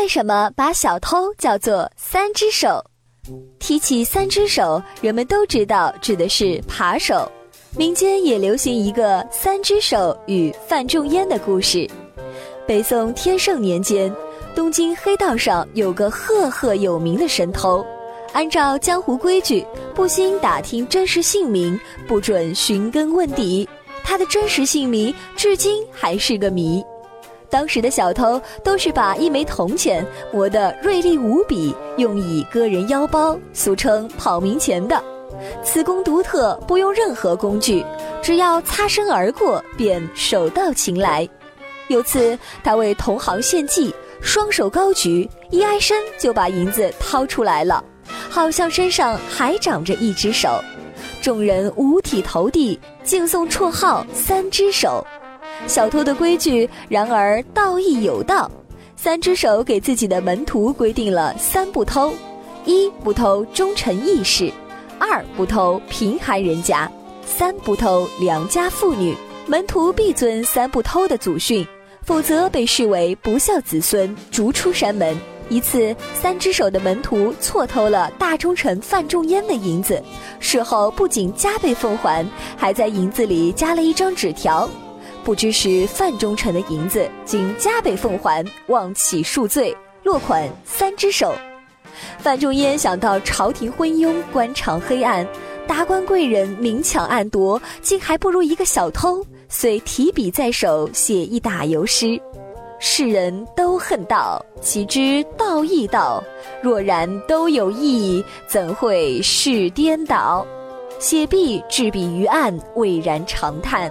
为什么把小偷叫做三只手？提起三只手，人们都知道指的是扒手。民间也流行一个三只手与范仲淹的故事。北宋天圣年间，东京黑道上有个赫赫有名的神偷，按照江湖规矩，不兴打听真实姓名，不准寻根问底。他的真实姓名至今还是个谜。当时的小偷都是把一枚铜钱磨得锐利无比，用以割人腰包，俗称“跑冥钱”的。此功独特，不用任何工具，只要擦身而过，便手到擒来。有次，他为同行献计，双手高举，一挨身就把银子掏出来了，好像身上还长着一只手。众人五体投地，敬送绰号“三只手”。小偷的规矩，然而道义有道。三只手给自己的门徒规定了三不偷：一不偷忠臣义士，二不偷贫寒人家，三不偷良家妇女。门徒必遵三不偷的祖训，否则被视为不孝子孙，逐出山门。一次，三只手的门徒错偷了大忠臣范仲淹的银子，事后不仅加倍奉还，还在银子里加了一张纸条。不知是范仲臣的银子，竟加倍奉还，望起恕罪，落款三只手。范仲淹想到朝廷昏庸，官场黑暗，达官贵人明抢暗夺，竟还不如一个小偷，遂提笔在手写一打油诗：世人都恨道，岂知道亦道？若然都有义，怎会事颠倒？写毕，置笔于案，蔚然长叹。